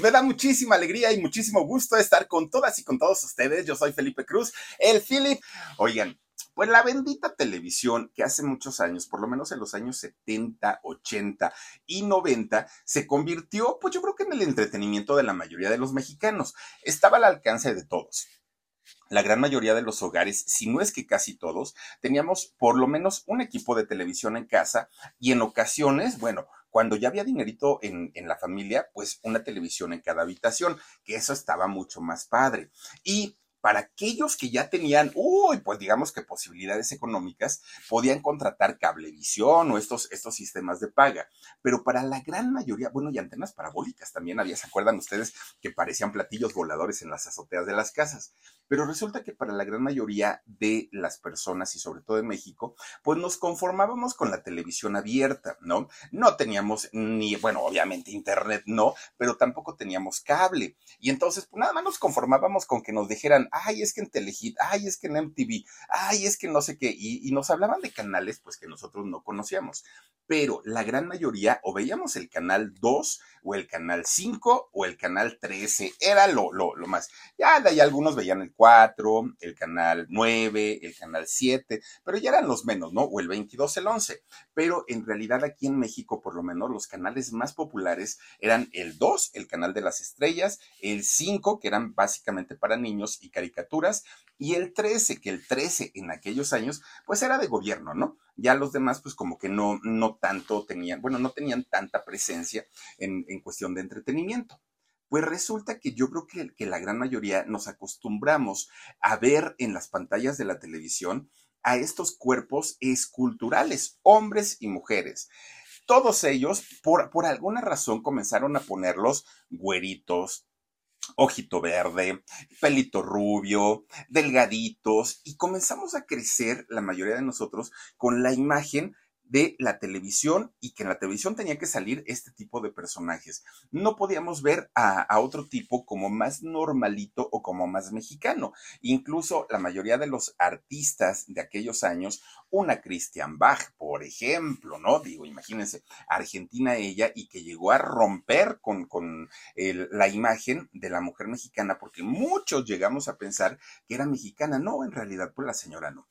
Me da muchísima alegría y muchísimo gusto estar con todas y con todos ustedes. Yo soy Felipe Cruz, el Philip. Oigan, pues la bendita televisión que hace muchos años, por lo menos en los años 70, 80 y 90, se convirtió, pues yo creo que en el entretenimiento de la mayoría de los mexicanos. Estaba al alcance de todos la gran mayoría de los hogares, si no es que casi todos, teníamos por lo menos un equipo de televisión en casa y en ocasiones, bueno, cuando ya había dinerito en, en, la familia, pues una televisión en cada habitación, que eso estaba mucho más padre. Y para aquellos que ya tenían, uy, pues digamos que posibilidades económicas, podían contratar cablevisión o estos, estos sistemas de paga. Pero para la gran mayoría, bueno, y antenas parabólicas también había, ¿se acuerdan ustedes que parecían platillos voladores en las azoteas de las casas? Pero resulta que para la gran mayoría de las personas y sobre todo en México, pues nos conformábamos con la televisión abierta, ¿no? No teníamos ni, bueno, obviamente internet no, pero tampoco teníamos cable. Y entonces, pues nada más nos conformábamos con que nos dijeran, ay, es que en Telehit, ay, es que en MTV, ay, es que no sé qué, y, nos hablaban de canales pues que nosotros no conocíamos, pero la gran mayoría o veíamos el canal 2 o el canal 5 o el canal 13, era lo, más. Ya de ahí algunos veían el 4, el canal 9, el canal 7, pero ya eran los menos, ¿no? O el 22, el 11. Pero en realidad aquí en México, por lo menos, los canales más populares eran el 2, el canal de las estrellas, el 5, que eran básicamente para niños y caricaturas, y el 13, que el 13 en aquellos años, pues era de gobierno, ¿no? Ya los demás, pues como que no, no tanto tenían, bueno, no tenían tanta presencia en, en cuestión de entretenimiento. Pues resulta que yo creo que, que, la gran mayoría nos acostumbramos a ver en las pantallas de la televisión a estos cuerpos esculturales, hombres y mujeres. Todos ellos, por, por alguna razón, comenzaron a ponerlos güeritos, ojito verde, pelito rubio, delgaditos, y comenzamos a crecer, la mayoría de nosotros, con la imagen de la televisión y que en la televisión tenía que salir este tipo de personajes. No podíamos ver a, otro tipo como más normalito o como más mexicano. Incluso la mayoría de los artistas de aquellos años, una Christian Bach, por ejemplo, ¿no? Digo, imagínense, Argentina ella y que llegó a romper con, con la imagen de la mujer mexicana, porque muchos llegamos a pensar que era mexicana. No, en realidad, pues la señora no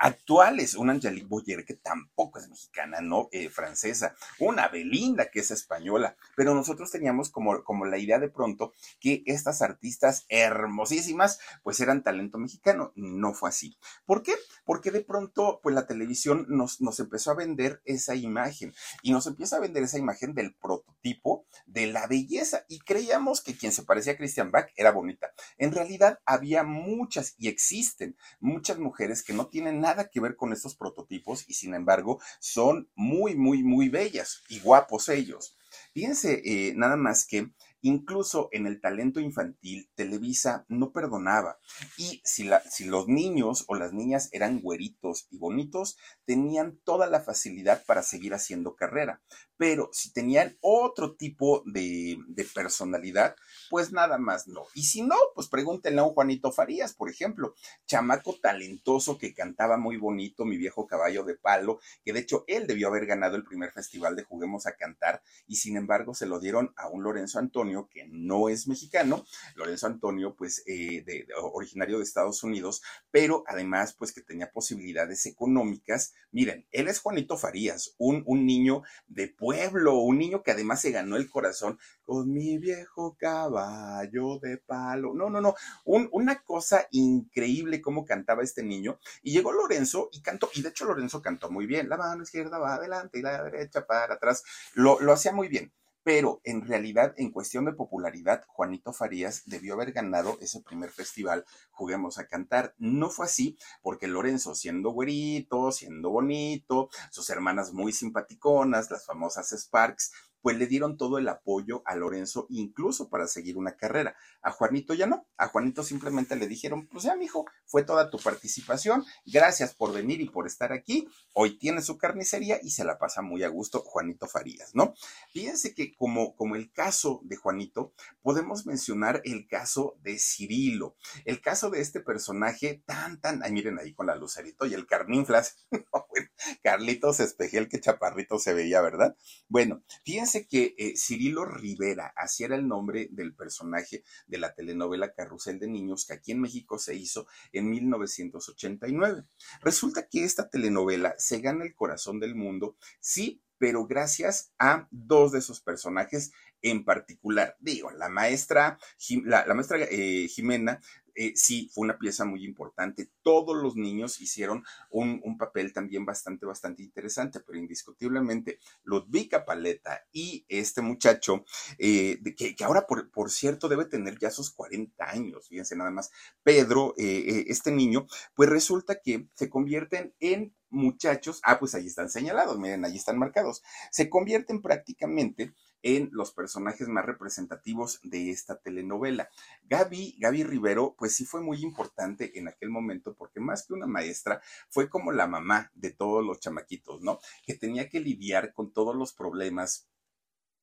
actuales, una Angelique Boyer que tampoco es mexicana, no eh, francesa, una Belinda que es española, pero nosotros teníamos como, como la idea de pronto que estas artistas hermosísimas pues eran talento mexicano, no fue así. ¿Por qué? Porque de pronto pues la televisión nos, nos empezó a vender esa imagen y nos empieza a vender esa imagen del prototipo de la belleza y creíamos que quien se parecía a Christian Bach era bonita. En realidad había muchas y existen muchas mujeres que no tienen nada nada que ver con estos prototipos y sin embargo son muy, muy, muy bellas y guapos ellos. Fíjense eh, nada más que Incluso en el talento infantil, Televisa no perdonaba. Y si, los niños o las niñas eran güeritos y bonitos, tenían toda la facilidad para seguir haciendo carrera. Pero si tenían otro tipo de, de personalidad, pues nada más no. Y si no, pues pregúntenle a un Juanito Farías, por ejemplo, chamaco talentoso que cantaba muy bonito, mi viejo caballo de palo, que de hecho él debió haber ganado el primer festival de Juguemos a Cantar y sin embargo se lo dieron a un Lorenzo Antonio que no es mexicano, Lorenzo Antonio pues eh, de, originario de Estados Unidos, pero además pues que tenía posibilidades económicas. Miren, él es Juanito Farías, un, un niño de pueblo, un niño que además se ganó el corazón con mi viejo caballo de palo. No, no, no, un, una cosa increíble cómo cantaba este niño. Y llegó Lorenzo y cantó, y de hecho Lorenzo cantó muy bien. La mano izquierda va adelante y la derecha para atrás. Lo, lo hacía muy bien pero en realidad, en cuestión de popularidad, Juanito Farías debió haber ganado ese primer festival, Juguemos a Cantar. No fue así, porque Lorenzo, siendo güerito, siendo bonito, sus hermanas muy simpaticonas, las famosas Sparks, pues le dieron todo el apoyo a Lorenzo, incluso para seguir una carrera. A Juanito ya no, a Juanito simplemente le dijeron, pues ya, mijo, fue toda tu participación, gracias por venir y por estar aquí, hoy tiene su carnicería y se la pasa muy a gusto Juanito Farías, ¿no? Fíjense que como, como el caso de Juanito, podemos mencionar el caso de Cirilo, el caso de este personaje tan, tan, ay, miren ahí con la lucerito y el carninflas, Carlitos Espejel, que chaparrito se veía, ¿verdad? Bueno, fíjense Que eh, Cirilo Rivera, así era el nombre del personaje de la telenovela Carrusel de Niños, que aquí en México se hizo en 1989. Resulta que esta telenovela se gana el corazón del mundo, sí, pero gracias a dos de esos personajes en particular. Digo, la maestra, la, maestra eh, Jimena eh, sí, fue una pieza muy importante. Todos los niños hicieron un, papel también bastante, bastante interesante, pero indiscutiblemente Ludvika Paleta y este muchacho, eh, que, ahora, por, por, cierto, debe tener ya sus 40 años, fíjense nada más, Pedro, este niño, pues resulta que se convierten en muchachos, ah, pues ahí están señalados, miren, ahí están marcados, se convierten prácticamente en los personajes más representativos de esta telenovela. Gaby, Gaby Rivero, pues sí fue muy importante en aquel momento porque más que una maestra, fue como la mamá de todos los chamaquitos, ¿no? Que tenía que lidiar con todos los problemas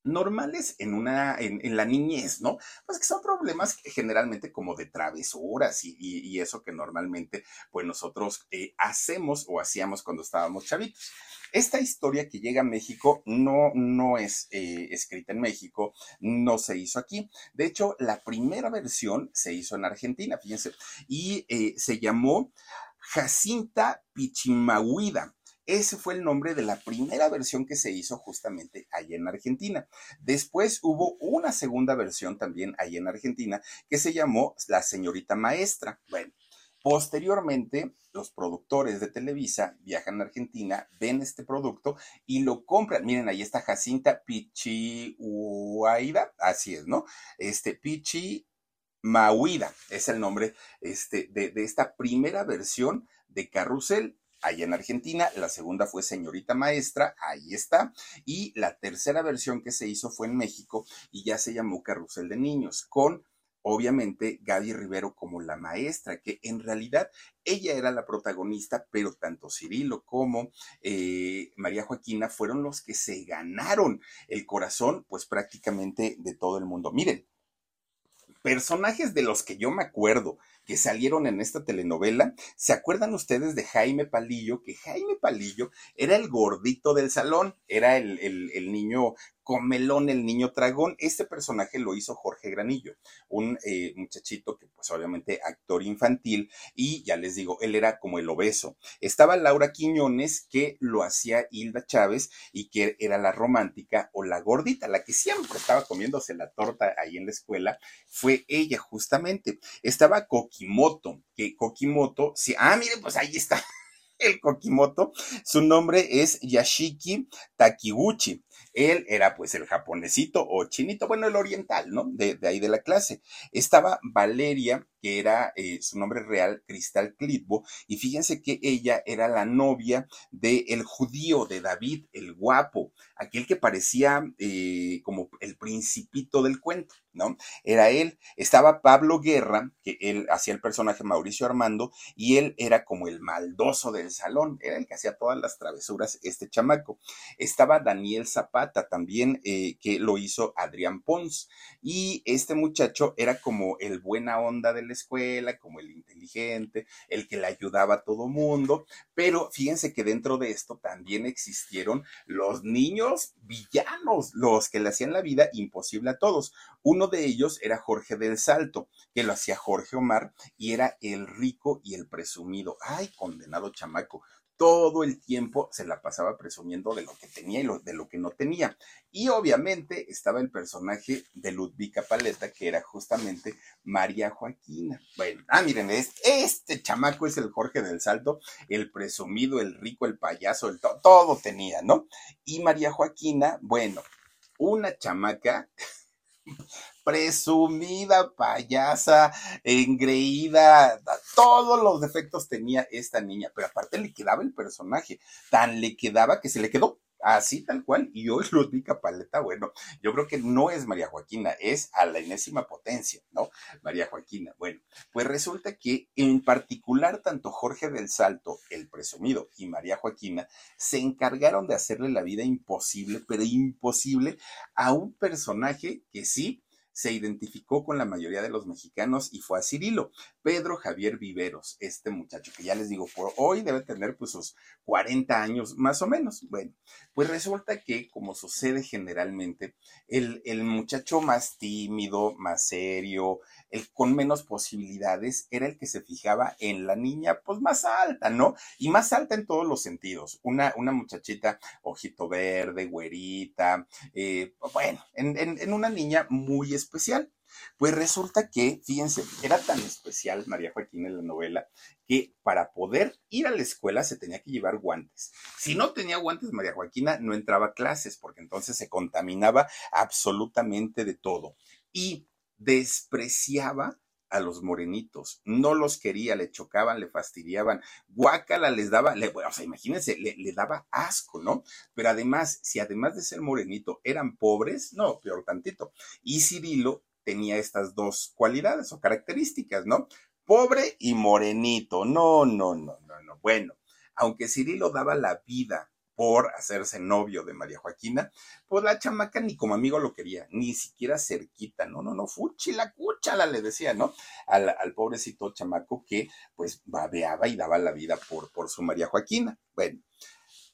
normales en una, en, la niñez, ¿no? Pues que son problemas generalmente como de travesuras y, eso que normalmente pues nosotros eh, hacemos o hacíamos cuando estábamos chavitos. Esta historia que llega a México no, no es eh, escrita en México, no se hizo aquí. De hecho, la primera versión se hizo en Argentina, fíjense, y eh, se llamó Jacinta Pichimahuida. Ese fue el nombre de la primera versión que se hizo justamente allá en Argentina. Después hubo una segunda versión también allá en Argentina que se llamó La señorita maestra. Bueno, posteriormente los productores de Televisa viajan a Argentina, ven este producto y lo compran. Miren, ahí está Jacinta Pichihuaida, así es, ¿no? Este Pichi Mahuida es el nombre este, de, de esta primera versión de Carrusel allá en Argentina, la segunda fue Señorita Maestra, ahí está, y la tercera versión que se hizo fue en México y ya se llamó Carrusel de Niños, con obviamente Gaby Rivero como la maestra, que en realidad ella era la protagonista, pero tanto Cirilo como eh, María Joaquina fueron los que se ganaron el corazón, pues prácticamente de todo el mundo. Miren, personajes de los que yo me acuerdo que salieron en esta telenovela, ¿se acuerdan ustedes de Jaime Palillo? Que Jaime Palillo era el gordito del salón, era el, el, el niño Comelón, el niño tragón. Este personaje lo hizo Jorge Granillo, un eh, muchachito que pues obviamente actor infantil y ya les digo, él era como el obeso. Estaba Laura Quiñones que lo hacía Hilda Chávez y que era la romántica o la gordita, la que siempre estaba comiéndose la torta ahí en la escuela, fue ella justamente. Estaba Kokimoto, que Kokimoto, sí, ah, miren, pues ahí está el Kokimoto. Su nombre es Yashiki Takiguchi. Él era pues el japonesito o chinito, bueno, el oriental, ¿no? De, de ahí de la clase. Estaba Valeria, que era eh, su nombre real, Cristal Clitbo, y fíjense que ella era la novia del el judío de David, el guapo, aquel que parecía eh, como el principito del cuento, ¿no? Era él. Estaba Pablo Guerra, que él hacía el personaje Mauricio Armando, y él era como el maldoso del salón, era el que hacía todas las travesuras, este chamaco. Estaba Daniel Zapata también, eh, que lo hizo Adrián Pons, y este muchacho era como el buena onda del escuela, como el inteligente, el que le ayudaba a todo mundo, pero fíjense que dentro de esto también existieron los niños villanos, los que le hacían la vida imposible a todos. Uno de ellos era Jorge del Salto, que lo hacía Jorge Omar y era el rico y el presumido. Ay, condenado chamaco todo el tiempo se la pasaba presumiendo de lo que tenía y de lo que no tenía. Y obviamente estaba el personaje de Ludvika Paleta, que era justamente María Joaquina. Bueno, ah, miren, este chamaco es el Jorge del Salto, el presumido, el rico, el payaso, el todo tenía, ¿no? Y María Joaquina, bueno, una chamaca presumida, payasa, engreída, todos los defectos tenía esta niña, pero aparte le quedaba el personaje, tan le quedaba que se le quedó así tal cual, y hoy Ludwika Paleta, bueno, yo creo que no es María Joaquina, es a la enésima potencia, ¿no? María Joaquina. Bueno, pues resulta que en particular tanto Jorge del Salto, el presumido, y María Joaquina se encargaron de hacerle la vida imposible, pero imposible a un personaje que sí se identificó con la mayoría de los mexicanos y fue a Cirilo. Pedro Javier Viveros, este muchacho que ya les digo, por hoy debe tener pues sus 40 años más o menos. Bueno, pues resulta que como sucede generalmente, el, el muchacho más tímido, más serio, el con menos posibilidades, era el que se fijaba en la niña pues más alta, ¿no? Y más alta en todos los sentidos. Una, una muchachita ojito verde, güerita, eh, bueno, en, en una niña muy especial. Pues resulta que, fíjense, era tan especial María Joaquina en la novela que para poder ir a la escuela se tenía que llevar guantes. Si no tenía guantes, María Joaquina no entraba a clases porque entonces se contaminaba absolutamente de todo y despreciaba a los morenitos, no los quería, le chocaban, le fastidiaban, guácala les daba, le, o sea, imagínense, le, le, daba asco, ¿no? Pero además, si además de ser morenito eran pobres, no, peor tantito. Y Cirilo tenía estas dos cualidades o características, ¿no? Pobre y morenito, no, no, no, no, no. Bueno, aunque Cirilo daba la vida por hacerse novio de María Joaquina, pues la chamaca ni como amigo lo quería, ni siquiera cerquita, no, no, no, fuchi la cúchala, le decía, ¿no? Al, al pobrecito chamaco que pues babeaba y daba la vida por, por su María Joaquina. Bueno,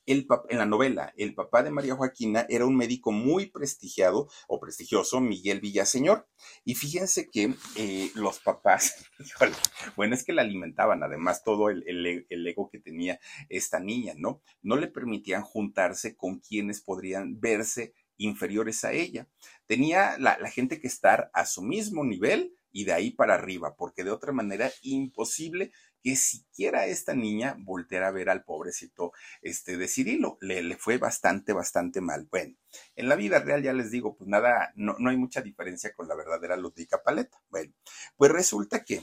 el, en la novela, el papá de María Joaquina era un médico muy prestigiado o prestigioso, Miguel Villaseñor. Y fíjense que eh, los papás, bueno, es que la alimentaban, además todo el, el, ego que tenía esta niña, ¿no? No le permitían juntarse con quienes podrían verse inferiores a ella. Tenía la, la gente que estar a su mismo nivel y de ahí para arriba, porque de otra manera imposible que siquiera esta niña volteara a ver al pobrecito este, de Cirilo. Le, le, fue bastante, bastante mal. Bueno, en la vida real ya les digo, pues nada, no, no hay mucha diferencia con la verdadera Ludwika Paleta. Bueno, pues resulta que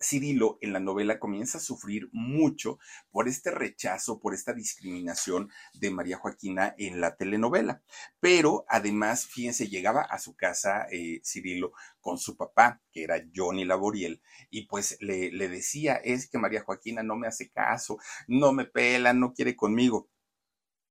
Cirilo en la novela comienza a sufrir mucho por este rechazo, por esta discriminación de María Joaquina en la telenovela. Pero además, fíjense, llegaba a su casa eh, Cirilo con su papá, que era Johnny Laboriel, y pues le, le decía, es que María Joaquina no me hace caso, no me pela, no quiere conmigo.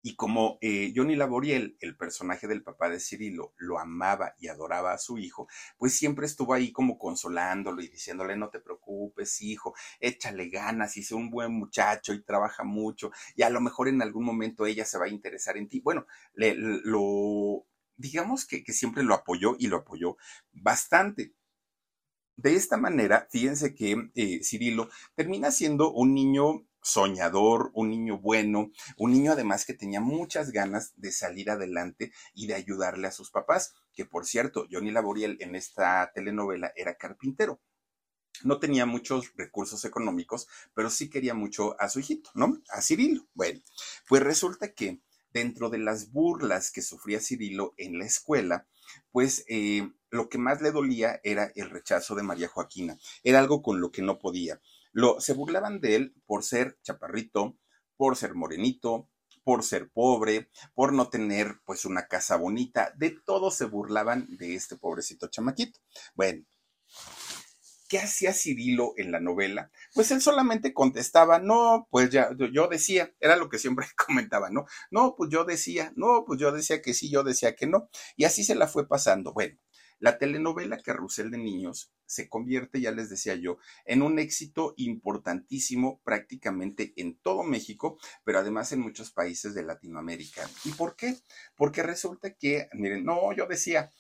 Y como eh, Johnny Laboriel, el personaje del papá de Cirilo, lo amaba y adoraba a su hijo, pues siempre estuvo ahí como consolándolo y diciéndole, no te preocupes, hijo, échale ganas y sé un buen muchacho y trabaja mucho y a lo mejor en algún momento ella se va a interesar en ti. Bueno, le, lo, digamos que, siempre lo apoyó y lo apoyó bastante. De esta manera, fíjense que eh, Cirilo termina siendo un niño soñador, un niño bueno, un niño además que tenía muchas ganas de salir adelante y de ayudarle a sus papás, que por cierto, Johnny Laboriel en esta telenovela era carpintero. No tenía muchos recursos económicos, pero sí quería mucho a su hijito, ¿no? A Cirilo. Bueno, pues resulta que dentro de las burlas que sufría Cirilo en la escuela, pues eh, lo que más le dolía era el rechazo de María Joaquina. Era algo con lo que no podía. Lo, se burlaban de él por ser chaparrito, por ser morenito, por ser pobre, por no tener pues una casa bonita, de todo se burlaban de este pobrecito chamaquito. Bueno, ¿qué hacía Cirilo en la novela? Pues él solamente contestaba, no, pues ya, yo decía, era lo que siempre comentaba, ¿no? No, pues yo decía, no, pues yo decía que sí, yo decía que no. Y así se la fue pasando. Bueno, la telenovela Carrusel de Niños se convierte, ya les decía yo, en un éxito importantísimo prácticamente en todo México, pero además en muchos países de Latinoamérica. ¿Y por qué? Porque resulta que, miren, no, yo decía,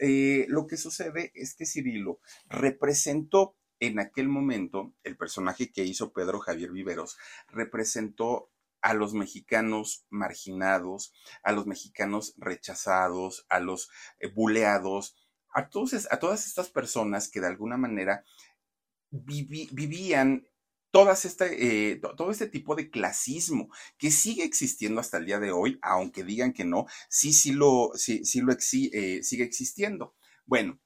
eh, lo que sucede es que Cirilo representó en aquel momento, el personaje que hizo Pedro Javier Viveros, representó a los mexicanos marginados, a los mexicanos rechazados, a los eh, buleados, a, a todas estas personas que de alguna manera vivían todas este, eh, todo este tipo de clasismo que sigue existiendo hasta el día de hoy, aunque digan que no, sí, sí lo, sí, sí lo eh, sigue existiendo. Bueno,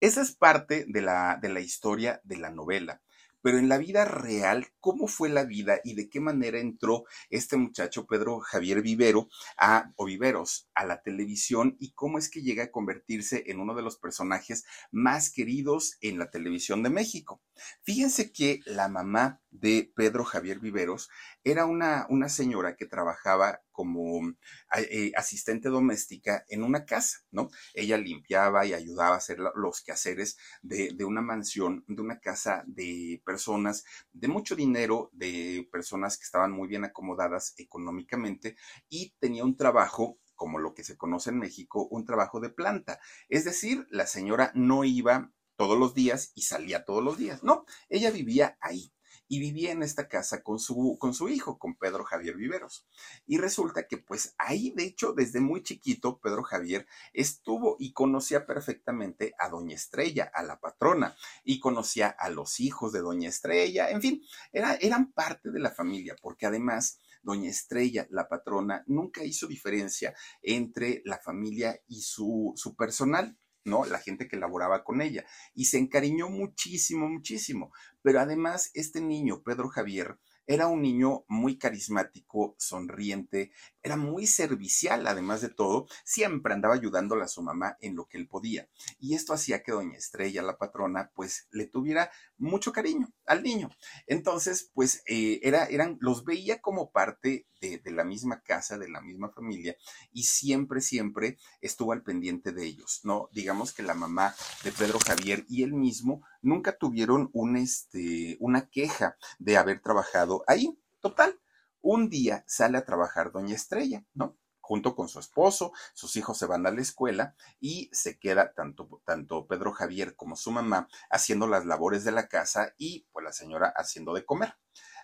esa es parte de la, de la historia de la novela pero en la vida real, ¿cómo fue la vida y de qué manera entró este muchacho Pedro Javier Vivero a, o Viveros a la televisión y cómo es que llega a convertirse en uno de los personajes más queridos en la televisión de México? Fíjense que la mamá de Pedro Javier Viveros era una, una señora que trabajaba como eh, asistente doméstica en una casa, ¿no? Ella limpiaba y ayudaba a hacer los quehaceres de, de una mansión, de una casa de personas de mucho dinero, de personas que estaban muy bien acomodadas económicamente y tenía un trabajo como lo que se conoce en México, un trabajo de planta. Es decir, la señora no iba todos los días y salía todos los días, no, ella vivía ahí y vivía en esta casa con su, con su hijo, con Pedro Javier Viveros. Y resulta que pues ahí, de hecho, desde muy chiquito, Pedro Javier estuvo y conocía perfectamente a Doña Estrella, a la patrona, y conocía a los hijos de Doña Estrella, en fin, era, eran parte de la familia, porque además... Doña Estrella, la patrona, nunca hizo diferencia entre la familia y su, su personal. ¿No? La gente que laboraba con ella. Y se encariñó muchísimo, muchísimo. Pero además, este niño, Pedro Javier, era un niño muy carismático, sonriente, era muy servicial, además de todo, siempre andaba ayudándole a su mamá en lo que él podía. Y esto hacía que doña Estrella, la patrona, pues le tuviera mucho cariño al niño. Entonces, pues eh, era, eran, los veía como parte de, de, la misma casa, de la misma familia, y siempre, siempre estuvo al pendiente de ellos, ¿no? Digamos que la mamá de Pedro Javier y él mismo nunca tuvieron un, este, una queja de haber trabajado ahí. Total, un día sale a trabajar doña Estrella, ¿no? Junto con su esposo, sus hijos se van a la escuela y se queda tanto, tanto Pedro Javier como su mamá haciendo las labores de la casa y pues la señora haciendo de comer.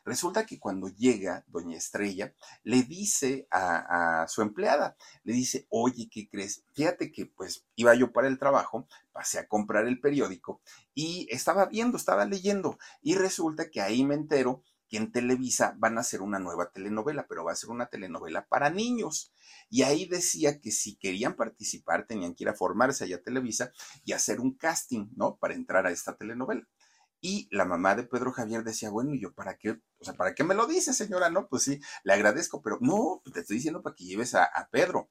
Resulta que cuando llega doña Estrella, le dice a, su empleada, le dice, oye, ¿qué crees? Fíjate que pues iba yo para el trabajo, pasé a comprar el periódico y estaba viendo, estaba leyendo y resulta que ahí me entero que en Televisa van a hacer una nueva telenovela, pero va a ser una telenovela para niños. Y ahí decía que si querían participar tenían que ir a formarse allá a Televisa y hacer un casting, ¿no? Para entrar a esta telenovela. Y la mamá de Pedro Javier decía, bueno, ¿y yo para qué? O sea, ¿para qué me lo dice, señora? No, pues sí, le agradezco, pero no, te estoy diciendo para que lleves a, Pedro.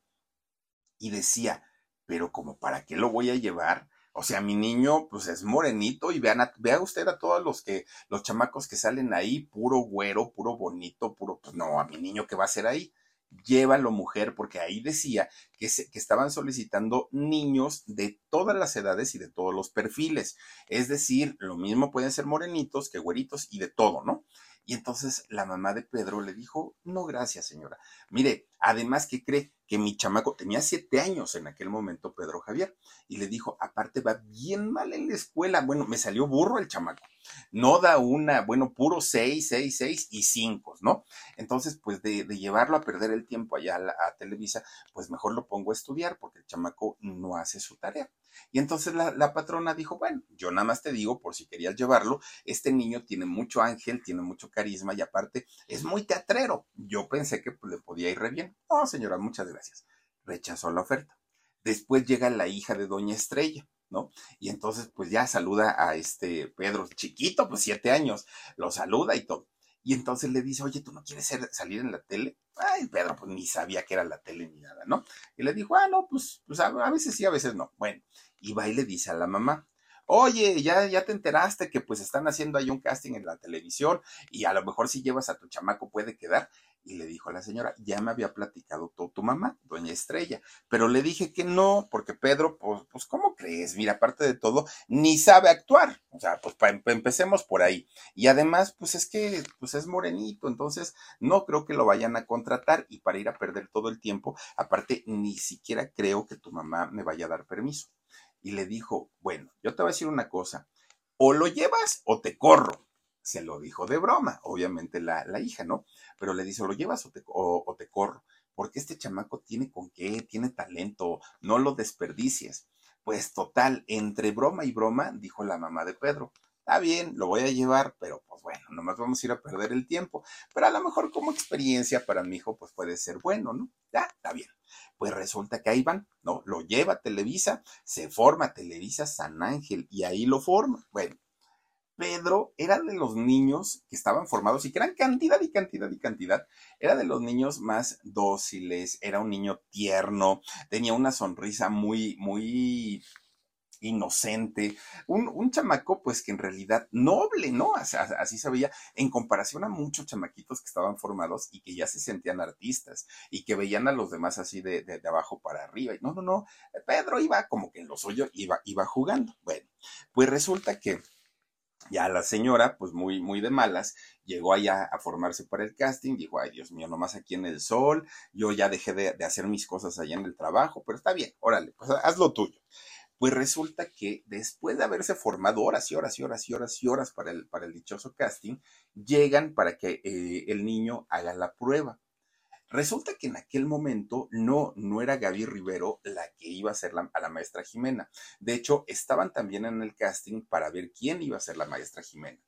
Y decía, pero como para qué lo voy a llevar? O sea, mi niño, pues es morenito y vean, a, vea usted a todos los que, los chamacos que salen ahí, puro güero, puro bonito, puro, pues no, a mi niño, ¿qué va a hacer ahí? Llévalo, mujer, porque ahí decía que, se, que estaban solicitando niños de todas las edades y de todos los perfiles. Es decir, lo mismo pueden ser morenitos que güeritos y de todo, ¿no? Y entonces la mamá de Pedro le dijo, no, gracias, señora. Mire, además que cree que mi chamaco tenía siete años en aquel momento, Pedro Javier, y le dijo, aparte va bien mal en la escuela. Bueno, me salió burro el chamaco. No da una, bueno, puro seis, seis, seis y cinco, ¿no? Entonces, pues de, de llevarlo a perder el tiempo allá a, la, a, Televisa, pues mejor lo pongo a estudiar porque el chamaco no hace su tarea. Y entonces la, patrona dijo, bueno, yo nada más te digo, por si querías llevarlo, este niño tiene mucho ángel, tiene mucho carisma y aparte es muy teatrero. Yo pensé que pues, le podía ir re bien. No, señora, muchas gracias. Rechazó la oferta. Después llega la hija de Doña Estrella. ¿no? Y entonces, pues ya saluda a este Pedro, chiquito, pues siete años, lo saluda y todo. Y entonces le dice, oye, ¿tú no quieres salir en la tele? Ay, Pedro, pues ni sabía que era la tele ni nada, ¿no? Y le dijo, ah, no, pues, pues a, a veces sí, a veces no. Bueno, y va y le dice a la mamá, oye, ya, ya te enteraste que pues están haciendo ahí un casting en la televisión y a lo mejor si llevas a tu chamaco puede quedar. Y le dijo a la señora, ya me había platicado todo tu mamá, doña Estrella, pero le dije que no, porque Pedro, pues, pues ¿cómo crees? Mira, aparte de todo, ni sabe actuar. O sea, pues pa, empecemos por ahí. Y además, pues es que, pues es morenito, entonces no creo que lo vayan a contratar y para ir a perder todo el tiempo, aparte, ni siquiera creo que tu mamá me vaya a dar permiso. Y le dijo, bueno, yo te voy a decir una cosa, o lo llevas o te corro se lo dijo de broma, obviamente la, la hija, ¿no? Pero le dice, o lo llevas o te, o te corro, porque este chamaco tiene con qué, tiene talento, no lo desperdicies. Pues total, entre broma y broma, dijo la mamá de Pedro, está bien, lo voy a llevar, pero pues bueno, nomás vamos a ir a perder el tiempo. Pero a lo mejor como experiencia para mi hijo, pues puede ser bueno, ¿no? Ya, está bien. Pues resulta que ahí van, ¿no? Lo lleva a Televisa, se forma Televisa San Ángel y ahí lo forma. Bueno, Pedro era de los niños que estaban formados y que eran cantidad y cantidad y cantidad. Era de los niños más dóciles, era un niño tierno, tenía una sonrisa muy, muy inocente, un, un, chamaco pues que en realidad noble, ¿no? Así, se veía en comparación a muchos chamaquitos que estaban formados y que ya se sentían artistas y que veían a los demás así de, de, abajo para arriba. No, no, no, Pedro iba como que en lo suyo, iba, iba jugando. Bueno, pues resulta que ya la señora, pues muy, muy de malas, llegó allá a formarse para el casting, dijo, ay Dios mío, nomás aquí en el sol, yo ya dejé de, hacer mis cosas allá en el trabajo, pero está bien, órale, pues haz lo tuyo. Pues resulta que después de haberse formado horas y horas y horas y horas y horas para el, para el dichoso casting, llegan para que eh, el niño haga la prueba. Resulta que en aquel momento no, no era Gaby Rivero la que iba a ser a la maestra Jimena. De hecho, estaban también en el casting para ver quién iba a ser la maestra Jimena.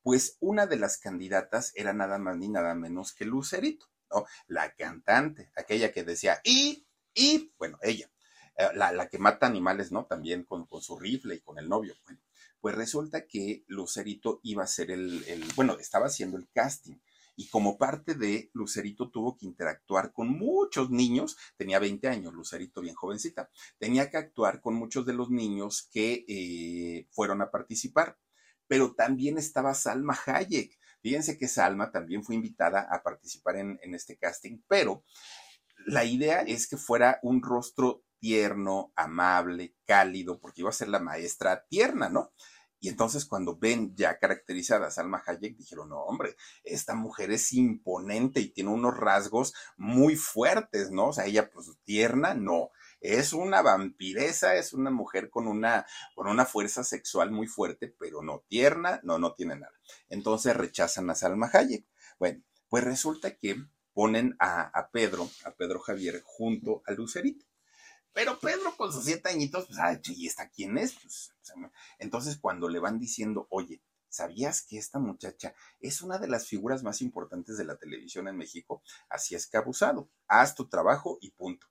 Pues una de las candidatas era nada más ni nada menos que Lucerito, ¿no? La cantante, aquella que decía, y, y, bueno, ella. Eh, la, que mata animales, ¿no? También con, su rifle y con el novio. Bueno, pues resulta que Lucerito iba a ser el, el, bueno, estaba haciendo el casting. Y como parte de Lucerito tuvo que interactuar con muchos niños, tenía 20 años, Lucerito bien jovencita, tenía que actuar con muchos de los niños que eh, fueron a participar. Pero también estaba Salma Hayek. Fíjense que Salma también fue invitada a participar en, en este casting, pero la idea es que fuera un rostro tierno, amable, cálido, porque iba a ser la maestra tierna, ¿no? Y entonces cuando ven ya caracterizada a Salma Hayek, dijeron, no, hombre, esta mujer es imponente y tiene unos rasgos muy fuertes, ¿no? O sea, ella pues tierna, no. Es una vampiresa, es una mujer con una, con una fuerza sexual muy fuerte, pero no tierna, no, no tiene nada. Entonces rechazan a Salma Hayek. Bueno, pues resulta que ponen a, a Pedro, a Pedro Javier, junto a Lucerito. Pero Pedro con sus siete añitos, pues, ay, ¿y esta quién es? Pues, entonces cuando le van diciendo, oye, ¿sabías que esta muchacha es una de las figuras más importantes de la televisión en México? Así es que abusado, haz tu trabajo y punto.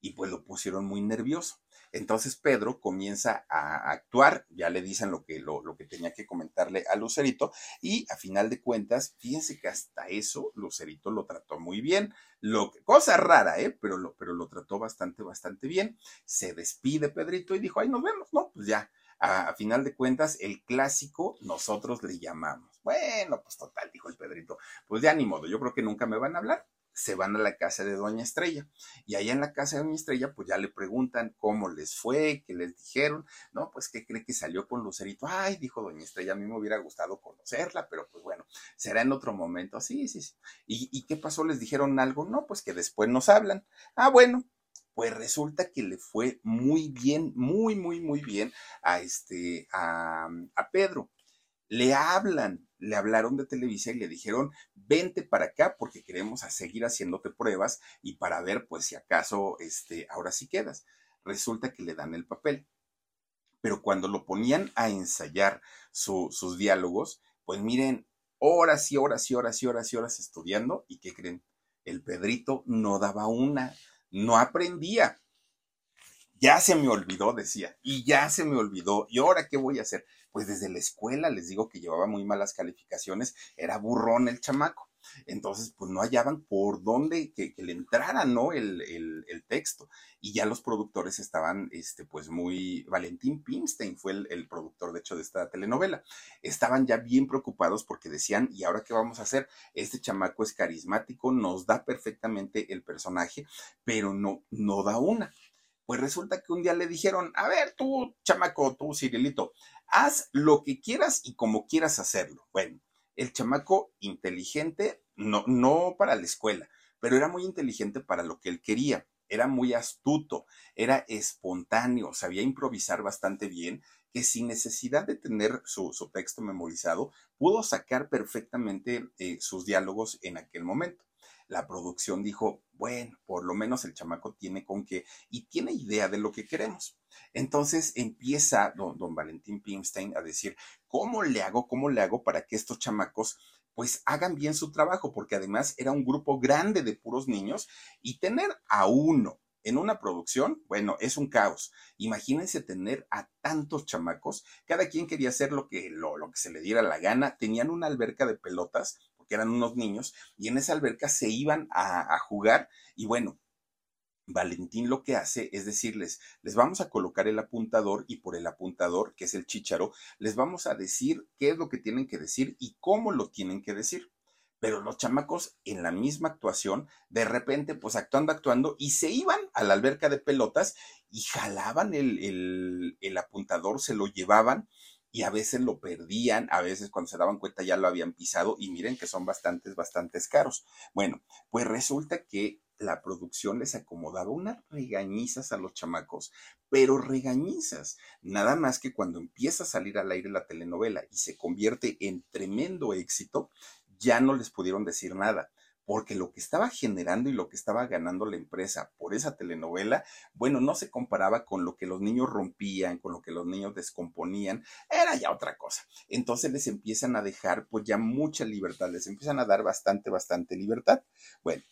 Y pues lo pusieron muy nervioso. Entonces Pedro comienza a actuar, ya le dicen lo que, lo, que tenía que comentarle a Lucerito y a final de cuentas, fíjense que hasta eso Lucerito lo trató muy bien, lo, cosa rara, ¿eh? Pero lo, pero lo trató bastante, bastante bien. Se despide Pedrito y dijo, ay, nos vemos, ¿no? Pues ya, a, a, final de cuentas, el clásico nosotros le llamamos. Bueno, pues total, dijo el Pedrito, pues ya ni modo, yo creo que nunca me van a hablar, se van a la casa de Doña Estrella. Y allá en la casa de Doña Estrella, pues ya le preguntan cómo les fue, qué les dijeron, ¿no? Pues que cree que salió con Lucerito. Ay, dijo Doña Estrella, a mí me hubiera gustado conocerla, pero pues bueno, será en otro momento. Sí, sí, sí. ¿Y, y qué pasó? ¿Les dijeron algo? No, pues que después nos hablan. Ah, bueno, pues resulta que le fue muy bien, muy, muy, muy bien a este, a, a Pedro. Le hablan, le hablaron de Televisa y le dijeron, vente para acá porque queremos seguir haciéndote pruebas y para ver pues si acaso este, ahora sí quedas. Resulta que le dan el papel. Pero cuando lo ponían a ensayar sus diálogos, pues miren, horas y horas y horas y horas y horas estudiando y ¿qué creen? El Pedrito no daba una, no aprendía. Ya se me olvidó, decía, y ya se me olvidó, ¿y ahora qué voy a hacer? pues desde la escuela les digo que llevaba muy malas calificaciones, era burrón el chamaco. Entonces, pues no hallaban por dónde que, le entrara, ¿no? El, texto. Y ya los productores estaban, este, pues muy, Valentín Pimstein fue el, el, productor, de hecho, de esta telenovela. Estaban ya bien preocupados porque decían, ¿y ahora qué vamos a hacer? Este chamaco es carismático, nos da perfectamente el personaje, pero no, no da una. Pues resulta que un día le dijeron, a ver, tú, chamaco, tú, Cirilito, haz lo que quieras y como quieras hacerlo. Bueno, el chamaco inteligente, no, no para la escuela, pero era muy inteligente para lo que él quería. Era muy astuto, era espontáneo, sabía improvisar bastante bien, que sin necesidad de tener su, texto memorizado, pudo sacar perfectamente eh, sus diálogos en aquel momento la producción dijo, bueno, por lo menos el chamaco tiene con qué y tiene idea de lo que queremos. Entonces empieza don, Valentín Pimstein a decir, ¿cómo le hago? ¿Cómo le hago para que estos chamacos pues hagan bien su trabajo? Porque además era un grupo grande de puros niños y tener a uno en una producción, bueno, es un caos. Imagínense tener a tantos chamacos, cada quien quería hacer lo que, lo, lo que se le diera la gana, tenían una alberca de pelotas que eran unos niños, y en esa alberca se iban a, jugar y bueno, Valentín lo que hace es decirles, les vamos a colocar el apuntador y por el apuntador, que es el chicharo, les vamos a decir qué es lo que tienen que decir y cómo lo tienen que decir. Pero los chamacos en la misma actuación, de repente, pues actuando, actuando, y se iban a la alberca de pelotas y jalaban el, el, apuntador, se lo llevaban y a veces lo perdían, a veces cuando se daban cuenta ya lo habían pisado y miren que son bastantes, bastantes caros. Bueno, pues resulta que la producción les acomodaba unas regañizas a los chamacos, pero regañizas. Nada más que cuando empieza a salir al aire la telenovela y se convierte en tremendo éxito, ya no les pudieron decir nada, porque lo que estaba generando y lo que estaba ganando la empresa por esa telenovela, bueno, no se comparaba con lo que los niños rompían, con lo que los niños descomponían, era ya otra cosa. Entonces les empiezan a dejar pues ya mucha libertad, les empiezan a dar bastante, bastante libertad. Bueno,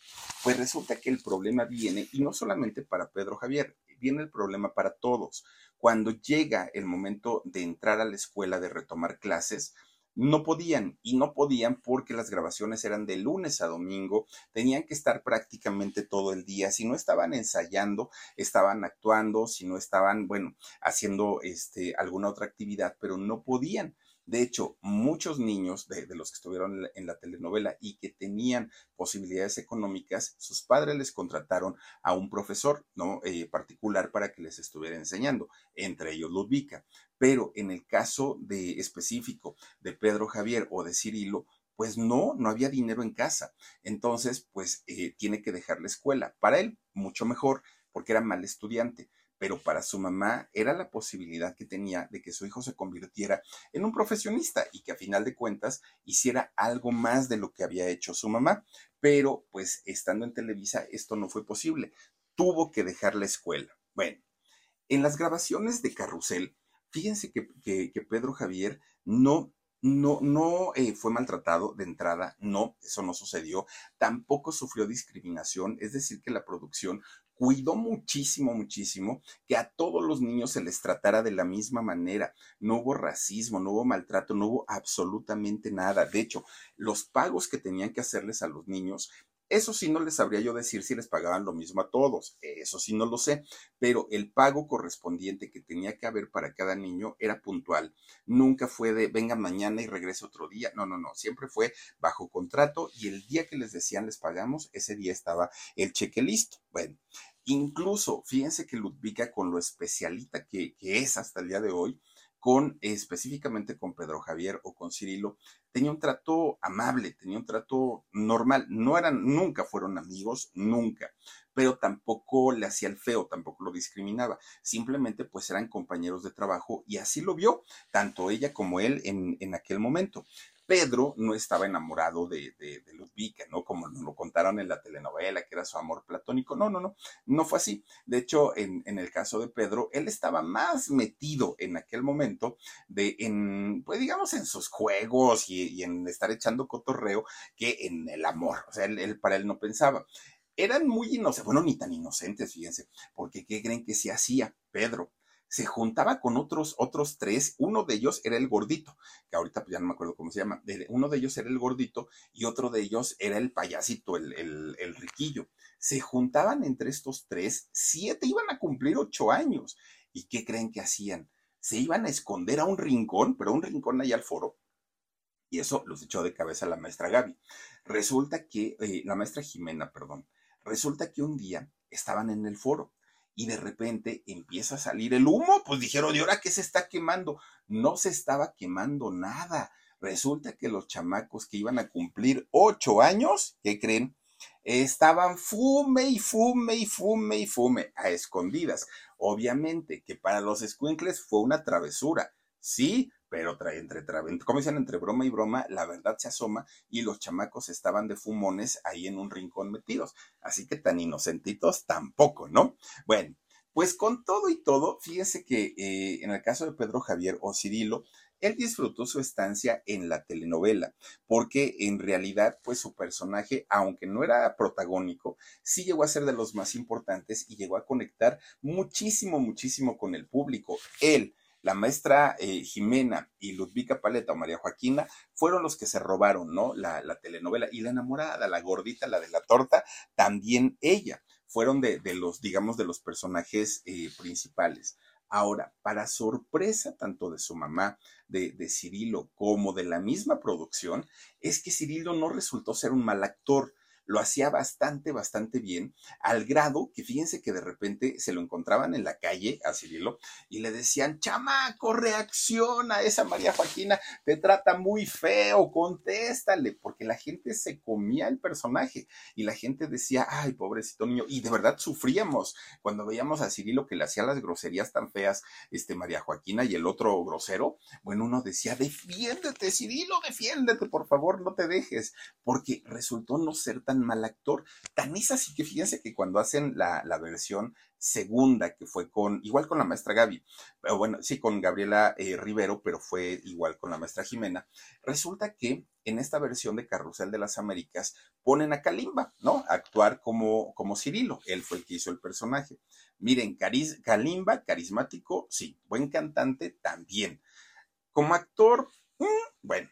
pues resulta que el problema viene, y no solamente para Pedro Javier, viene el problema para todos. Cuando llega el momento de entrar a la escuela, de retomar clases, no podían y no podían porque las grabaciones eran de lunes a domingo, tenían que estar prácticamente todo el día, si no estaban ensayando, estaban actuando, si no estaban, bueno, haciendo este alguna otra actividad, pero no podían. De hecho, muchos niños de, los que estuvieron en la, telenovela y que tenían posibilidades económicas, sus padres les contrataron a un profesor ¿no? Eh, particular para que les estuviera enseñando, entre ellos Ludvika. Pero en el caso de específico de Pedro Javier o de Cirilo, pues no, no había dinero en casa. Entonces, pues eh, tiene que dejar la escuela. Para él, mucho mejor, porque era mal estudiante pero para su mamá era la posibilidad que tenía de que su hijo se convirtiera en un profesionista y que a final de cuentas hiciera algo más de lo que había hecho su mamá. Pero pues estando en Televisa esto no fue posible. Tuvo que dejar la escuela. Bueno, en las grabaciones de Carrusel, fíjense que, Pedro Javier no no, no eh, fue maltratado de entrada, no, eso no sucedió, tampoco sufrió discriminación, es decir, que la producción cuidó muchísimo, muchísimo que a todos los niños se les tratara de la misma manera. No hubo racismo, no hubo maltrato, no hubo absolutamente nada. De hecho, los pagos que tenían que hacerles a los niños eso sí no les sabría yo decir si les pagaban lo mismo a todos, eso sí no lo sé, pero el pago correspondiente que tenía que haber para cada niño era puntual. Nunca fue de venga mañana y regrese otro día, no, no, no, siempre fue bajo contrato y el día que les decían les pagamos, ese día estaba el cheque listo. Bueno, incluso fíjense que Ludvika con lo especialita que es hasta el día de hoy, con específicamente con Pedro Javier o con Cirilo, tenía un trato amable, tenía un trato normal. No eran, nunca fueron amigos, nunca, pero tampoco le hacía el feo, tampoco lo discriminaba. Simplemente pues eran compañeros de trabajo y así lo vio tanto ella como él en, en aquel momento. Pedro no estaba enamorado de, de, Ludwika, ¿no? Como nos lo contaron en la telenovela, que era su amor platónico. No, no, no, no fue así. De hecho, en, el caso de Pedro, él estaba más metido en aquel momento de, en, pues digamos, en sus juegos y, en estar echando cotorreo que en el amor. O sea, él, para él no pensaba eran muy inocentes, bueno, ni tan inocentes, fíjense, porque ¿qué creen que se hacía Pedro? Se juntaba con otros, otros tres, uno de ellos era el gordito, que ahorita pues ya no me acuerdo cómo se llama, uno de ellos era el gordito y otro de ellos era el payasito, el, el, el riquillo. Se juntaban entre estos tres, siete, iban a cumplir ocho años. ¿Y qué creen que hacían? Se iban a esconder a un rincón, pero un rincón ahí al foro, y eso los echó de cabeza la maestra Gaby. Resulta que, eh, la maestra Jimena, perdón, resulta que un día estaban en el foro y de repente empieza a salir el humo, pues dijeron, ¿y ahora qué se está quemando? No se estaba quemando nada. Resulta que los chamacos que iban a cumplir ocho años, ¿qué creen? Estaban fume y fume y fume y fume a escondidas. Obviamente que para los escuincles fue una travesura. Sí, pero trae entre, como dicen, entre broma y broma, la verdad se asoma y los chamacos estaban de fumones ahí en un rincón metidos. Así que tan inocentitos tampoco, ¿no? Bueno, pues con todo y todo, fíjese que eh, en el caso de Pedro Javier o Cirilo, él disfrutó su estancia en la telenovela, porque en realidad, pues su personaje, aunque no era protagónico, sí llegó a ser de los más importantes y llegó a conectar muchísimo, muchísimo con el público. Él, la maestra eh, Jimena y Ludvika Paleta o María Joaquina fueron los que se robaron, ¿no? La, la telenovela. Y la enamorada, la gordita, la de la torta, también ella. fueron de, los, digamos, de los personajes eh, principales. Ahora, para sorpresa tanto de su mamá, de, Cirilo, como de la misma producción, es que Cirilo no resultó ser un mal actor lo hacía bastante, bastante bien, al grado que fíjense que de repente se lo encontraban en la calle a Cirilo y le decían, chamaco, reacciona, esa María Joaquina te trata muy feo, contéstale, porque la gente se comía el personaje y la gente decía, ay, pobrecito niño, y de verdad sufríamos cuando veíamos a Cirilo que le hacía las groserías tan feas, este María Joaquina y el otro grosero, bueno, uno decía, defiéndete, Cirilo, defiéndete, por favor, no te dejes, porque resultó no ser tan mal actor. Tan es así que fíjense que cuando hacen la, versión segunda, que fue con, igual con la maestra Gaby, pero bueno, sí, con Gabriela eh, Rivero, pero fue igual con la maestra Jimena, resulta que en esta versión de Carrusel de las Américas ponen a Kalimba, ¿no? A actuar como, como Cirilo, él fue el que hizo el personaje. Miren, Kalimba, carismático, sí, buen cantante también. Como actor, mm, bueno,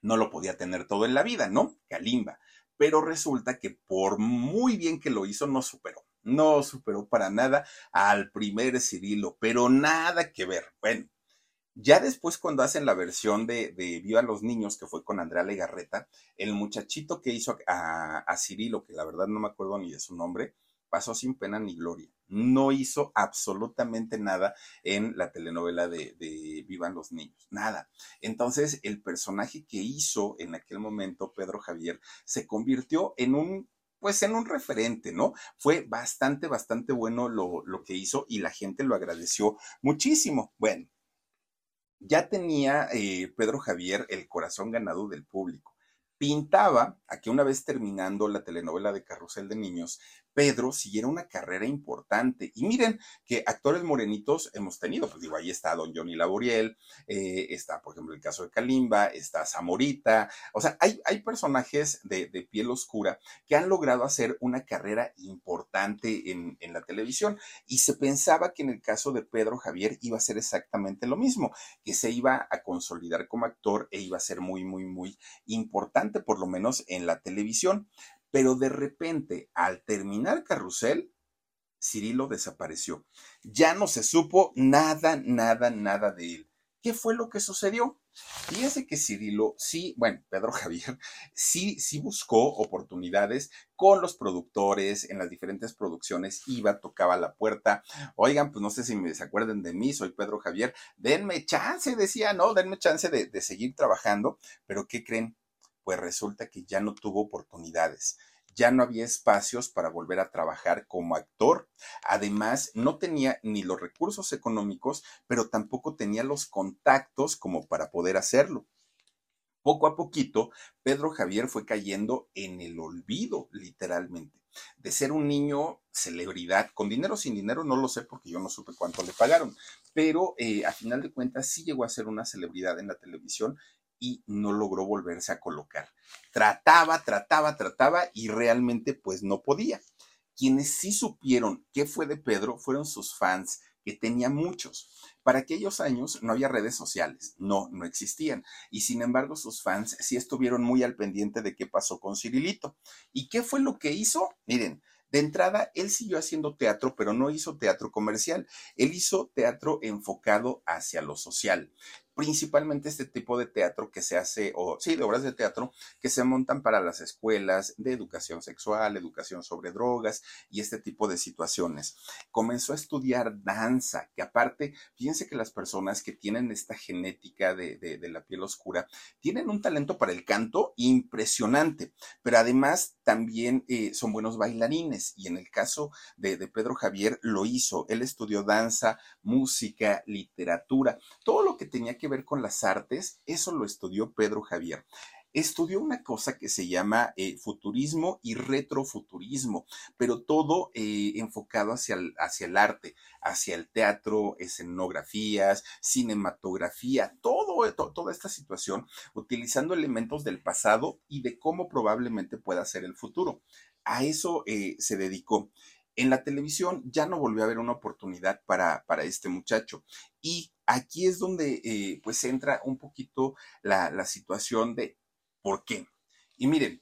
no lo podía tener todo en la vida, ¿no? Kalimba pero resulta que por muy bien que lo hizo, no superó. No superó para nada al primer Cirilo, pero nada que ver. Bueno, ya después cuando hacen la versión de, de Viva los Niños, que fue con Andrea Legarreta, el muchachito que hizo a, a Cirilo, que la verdad no me acuerdo ni de su nombre, pasó sin pena ni gloria. No hizo absolutamente nada en la telenovela de, Vivan los Niños, nada. Entonces, el personaje que hizo en aquel momento Pedro Javier se convirtió en un pues en un referente, ¿no? Fue bastante, bastante bueno lo, lo que hizo y la gente lo agradeció muchísimo. Bueno, ya tenía eh, Pedro Javier el corazón ganado del público pintaba a que una vez terminando la telenovela de Carrusel de Niños, Pedro siguiera una carrera importante. Y miren que actores morenitos hemos tenido, pues digo, ahí está Don Johnny Laboriel, eh, está, por ejemplo, el caso de Kalimba, está Zamorita, o sea, hay, hay personajes de, piel oscura que han logrado hacer una carrera importante en, en la televisión. Y se pensaba que en el caso de Pedro Javier iba a ser exactamente lo mismo, que se iba a consolidar como actor e iba a ser muy, muy, muy importante por lo menos en la televisión. Pero de repente, al terminar Carrusel, Cirilo desapareció. Ya no se supo nada, nada, nada de él. ¿Qué fue lo que sucedió? Fíjense que Cirilo, sí, bueno, Pedro Javier, sí, sí buscó oportunidades con los productores en las diferentes producciones, iba, tocaba la puerta. Oigan, pues no sé si me se acuerdan de mí, soy Pedro Javier, denme chance, decía, no, denme chance de, de seguir trabajando, pero ¿qué creen? Pues resulta que ya no tuvo oportunidades ya no había espacios para volver a trabajar como actor. Además, no tenía ni los recursos económicos, pero tampoco tenía los contactos como para poder hacerlo. Poco a poquito, Pedro Javier fue cayendo en el olvido, literalmente. De ser un niño celebridad, con dinero o sin dinero, no lo sé porque yo no supe cuánto le pagaron, pero eh, a final de cuentas sí llegó a ser una celebridad en la televisión y no logró volverse a colocar. Trataba, trataba, trataba y realmente pues no podía. Quienes sí supieron qué fue de Pedro fueron sus fans, que tenía muchos. Para aquellos años no había redes sociales, no, no existían. Y sin embargo sus fans sí estuvieron muy al pendiente de qué pasó con Cirilito. ¿Y qué fue lo que hizo? Miren, de entrada, él siguió haciendo teatro, pero no hizo teatro comercial. Él hizo teatro enfocado hacia lo social principalmente este tipo de teatro que se hace, o sí, de obras de teatro que se montan para las escuelas de educación sexual, educación sobre drogas y este tipo de situaciones. Comenzó a estudiar danza, que aparte, fíjense que las personas que tienen esta genética de, de, la piel oscura tienen un talento para el canto impresionante, pero además también eh, son buenos bailarines y en el caso de, de Pedro Javier lo hizo. Él estudió danza, música, literatura, todo lo que tenía que ver con las artes, eso lo estudió Pedro Javier estudió una cosa que se llama eh, futurismo y retrofuturismo, pero todo eh, enfocado hacia el, hacia el arte, hacia el teatro, escenografías, cinematografía, todo, toda esta situación, utilizando elementos del pasado y de cómo probablemente pueda ser el futuro. A eso eh, se dedicó. En la televisión ya no volvió a haber una oportunidad para, para este muchacho. Y aquí es donde eh, pues entra un poquito la, la situación de por qué. Y miren,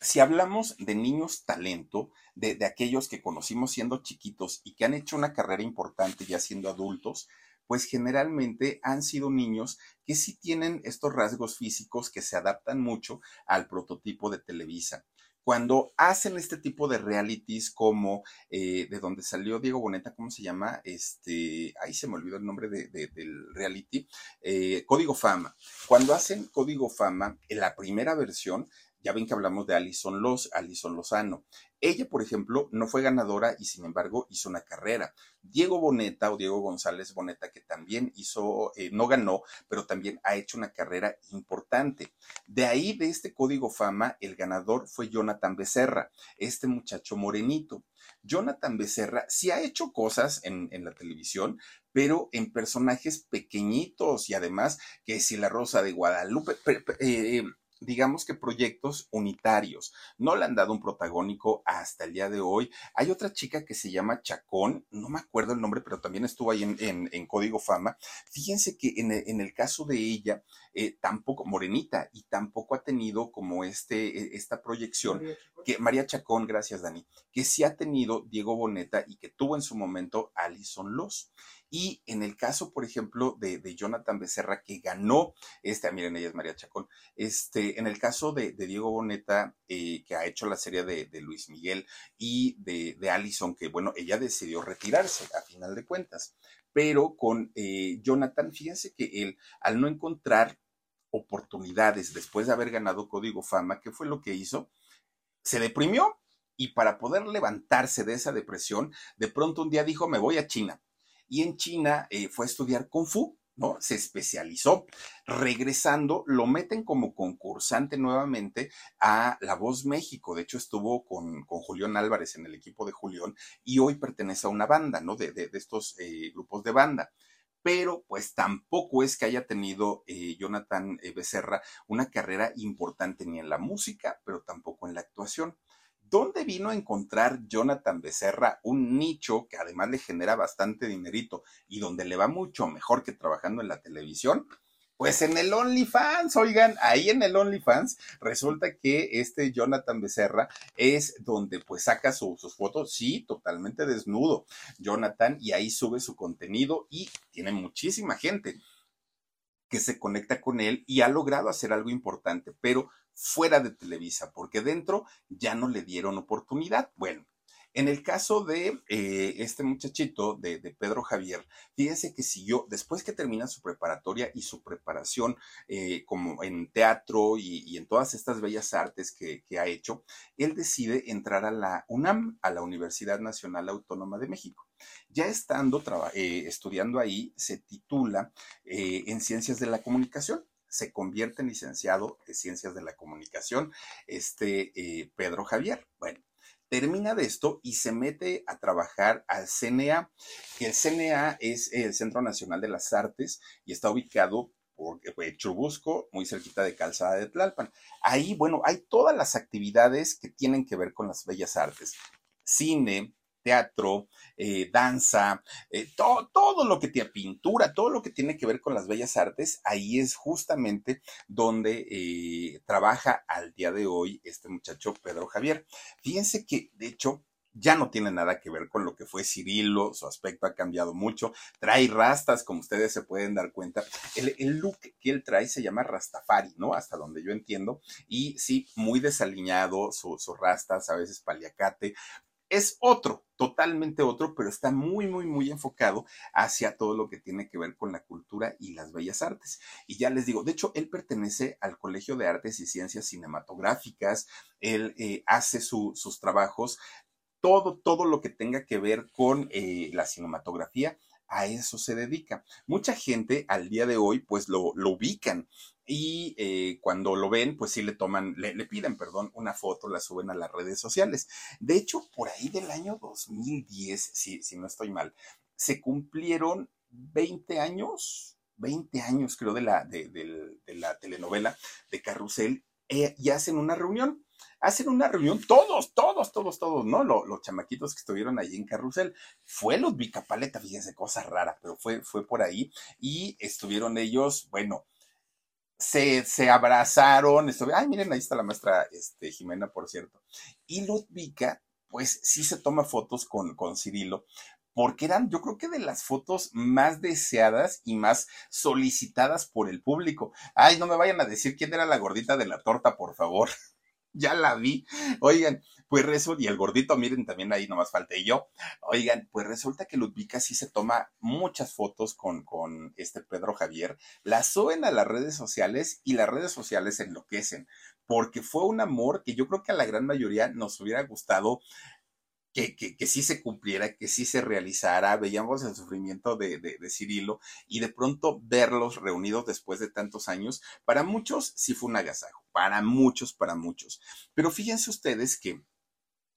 si hablamos de niños talento, de, de, aquellos que conocimos siendo chiquitos y que han hecho una carrera importante ya siendo adultos, pues generalmente han sido niños que sí tienen estos rasgos físicos que se adaptan mucho al prototipo de Televisa cuando hacen este tipo de realities como eh, de donde salió Diego Boneta, ¿cómo se llama? Este, ahí se me olvidó el nombre de, del reality, eh, Código Fama. Cuando hacen Código Fama, en la primera versión, ya ven que hablamos de Alison Los, Alison Lozano. Ella, por ejemplo, no fue ganadora y sin embargo hizo una carrera. Diego Boneta o Diego González Boneta, que también hizo, eh, no ganó, pero también ha hecho una carrera importante. De ahí, de este código fama, el ganador fue Jonathan Becerra, este muchacho morenito. Jonathan Becerra sí ha hecho cosas en, la televisión, pero en personajes pequeñitos y además que si la Rosa de Guadalupe, eh, digamos que proyectos unitarios. No le han dado un protagónico hasta el día de hoy. Hay otra chica que se llama Chacón, no me acuerdo el nombre, pero también estuvo ahí en, Código Fama. Fíjense que en el, caso de ella, eh, tampoco, Morenita, y tampoco ha tenido como este, e, esta proyección, que María Chacón, gracias Dani, que sí ha tenido Diego Boneta y que tuvo en su momento Alison Loss. Y en el caso, por ejemplo, de, Jonathan Becerra, que ganó, este, miren, ella es María Chacón, este, en el caso de, Diego Boneta, eh, que ha hecho la serie de, Luis Miguel y de, de Allison, que bueno, ella decidió retirarse a final de cuentas. Pero con eh, Jonathan, fíjense que él, al no encontrar oportunidades después de haber ganado Código Fama, ¿qué fue lo que hizo? Se deprimió y para poder levantarse de esa depresión, de pronto un día dijo, me voy a China y en China eh, fue a estudiar Kung Fu. ¿no? Se especializó. Regresando, lo meten como concursante nuevamente a La Voz México. De hecho, estuvo con, con Julián Álvarez en el equipo de Julián y hoy pertenece a una banda, ¿no? De, de, estos eh, grupos de banda pero pues tampoco es que haya tenido eh, Jonathan Becerra una carrera importante ni en la música, pero tampoco en la actuación. ¿Dónde vino a encontrar Jonathan Becerra un nicho que además le genera bastante dinerito y donde le va mucho mejor que trabajando en la televisión? Pues en el OnlyFans, oigan, ahí en el OnlyFans resulta que este Jonathan Becerra es donde pues saca sus fotos, sí, totalmente desnudo, Jonathan, y ahí sube su contenido y tiene muchísima gente que se conecta con él y ha logrado hacer algo importante, pero fuera de Televisa, porque dentro ya no le dieron oportunidad. Bueno, en el caso de eh, este muchachito, de, Pedro Javier, fíjense que siguió, después que termina su preparatoria y su preparación eh, como en teatro y, en todas estas bellas artes que, ha hecho, él decide entrar a la UNAM, a la Universidad Nacional Autónoma de México. Ya estando eh, estudiando ahí, se titula en Ciencias de la Comunicación se convierte en licenciado de Ciencias de la Comunicación, este Pedro Javier. Bueno, termina de esto y se mete a trabajar al CNA, que el CNA es el Centro Nacional de las Artes y está ubicado por eh, Chubusco, muy cerquita de Calzada de Tlalpan. Ahí, bueno, hay todas las actividades que tienen que ver con las bellas artes. Cine, teatro, eh, danza, eh, todo lo que tiene pintura, todo lo que tiene que ver con las bellas artes, ahí es justamente donde eh, trabaja al día de hoy este muchacho Pedro Javier. Fíjense que, de hecho, ya no tiene nada que ver con lo que fue Cirilo, su aspecto ha cambiado mucho, trae rastas, como ustedes se pueden dar cuenta. El, look que él trae se llama Rastafari, ¿no? Hasta donde yo entiendo. Y sí, muy desaliñado, sus rastas, a veces paliacate, es otro, totalmente otro, pero está muy, muy, muy enfocado hacia todo lo que tiene que ver con la cultura y las bellas artes. Y ya les digo, de hecho, él pertenece al Colegio de Artes y Ciencias Cinematográficas, él eh, hace sus trabajos, todo, todo lo que tenga que ver con eh, la cinematografía, a eso se dedica. Mucha gente al día de hoy pues lo, lo ubican y eh, cuando lo ven, pues sí le toman, le, piden, perdón, una foto, la suben a las redes sociales. De hecho, por ahí del año 2010, si, si no estoy mal, se cumplieron 20 años, 20 años creo de la, de, la telenovela de Carrusel eh, y hacen una reunión. Hacen una reunión, todos, todos, todos, todos, ¿no? Los, chamaquitos que estuvieron ahí en Carrusel. Fue los Paleta, fíjense, cosa rara, pero fue, fue por ahí. Y estuvieron ellos, bueno, se, se abrazaron, esto, ay, miren, ahí está la maestra este, Jimena, por cierto. Y Ludvika, pues sí se toma fotos con, con Cirilo, porque eran, yo creo que de las fotos más deseadas y más solicitadas por el público. Ay, no me vayan a decir quién era la gordita de la torta, por favor. Ya la vi. Oigan, pues resulta, y el gordito, miren, también ahí nomás falté yo. Oigan, pues resulta que Ludvika sí se toma muchas fotos con, con este Pedro Javier, las suben a las redes sociales y las redes sociales enloquecen, porque fue un amor que yo creo que a la gran mayoría nos hubiera gustado que, sí se cumpliera, que sí se realizara. Veíamos el sufrimiento de, de, Cirilo y de pronto verlos reunidos después de tantos años, para muchos sí fue un agasajo, para muchos, para muchos. Pero fíjense ustedes que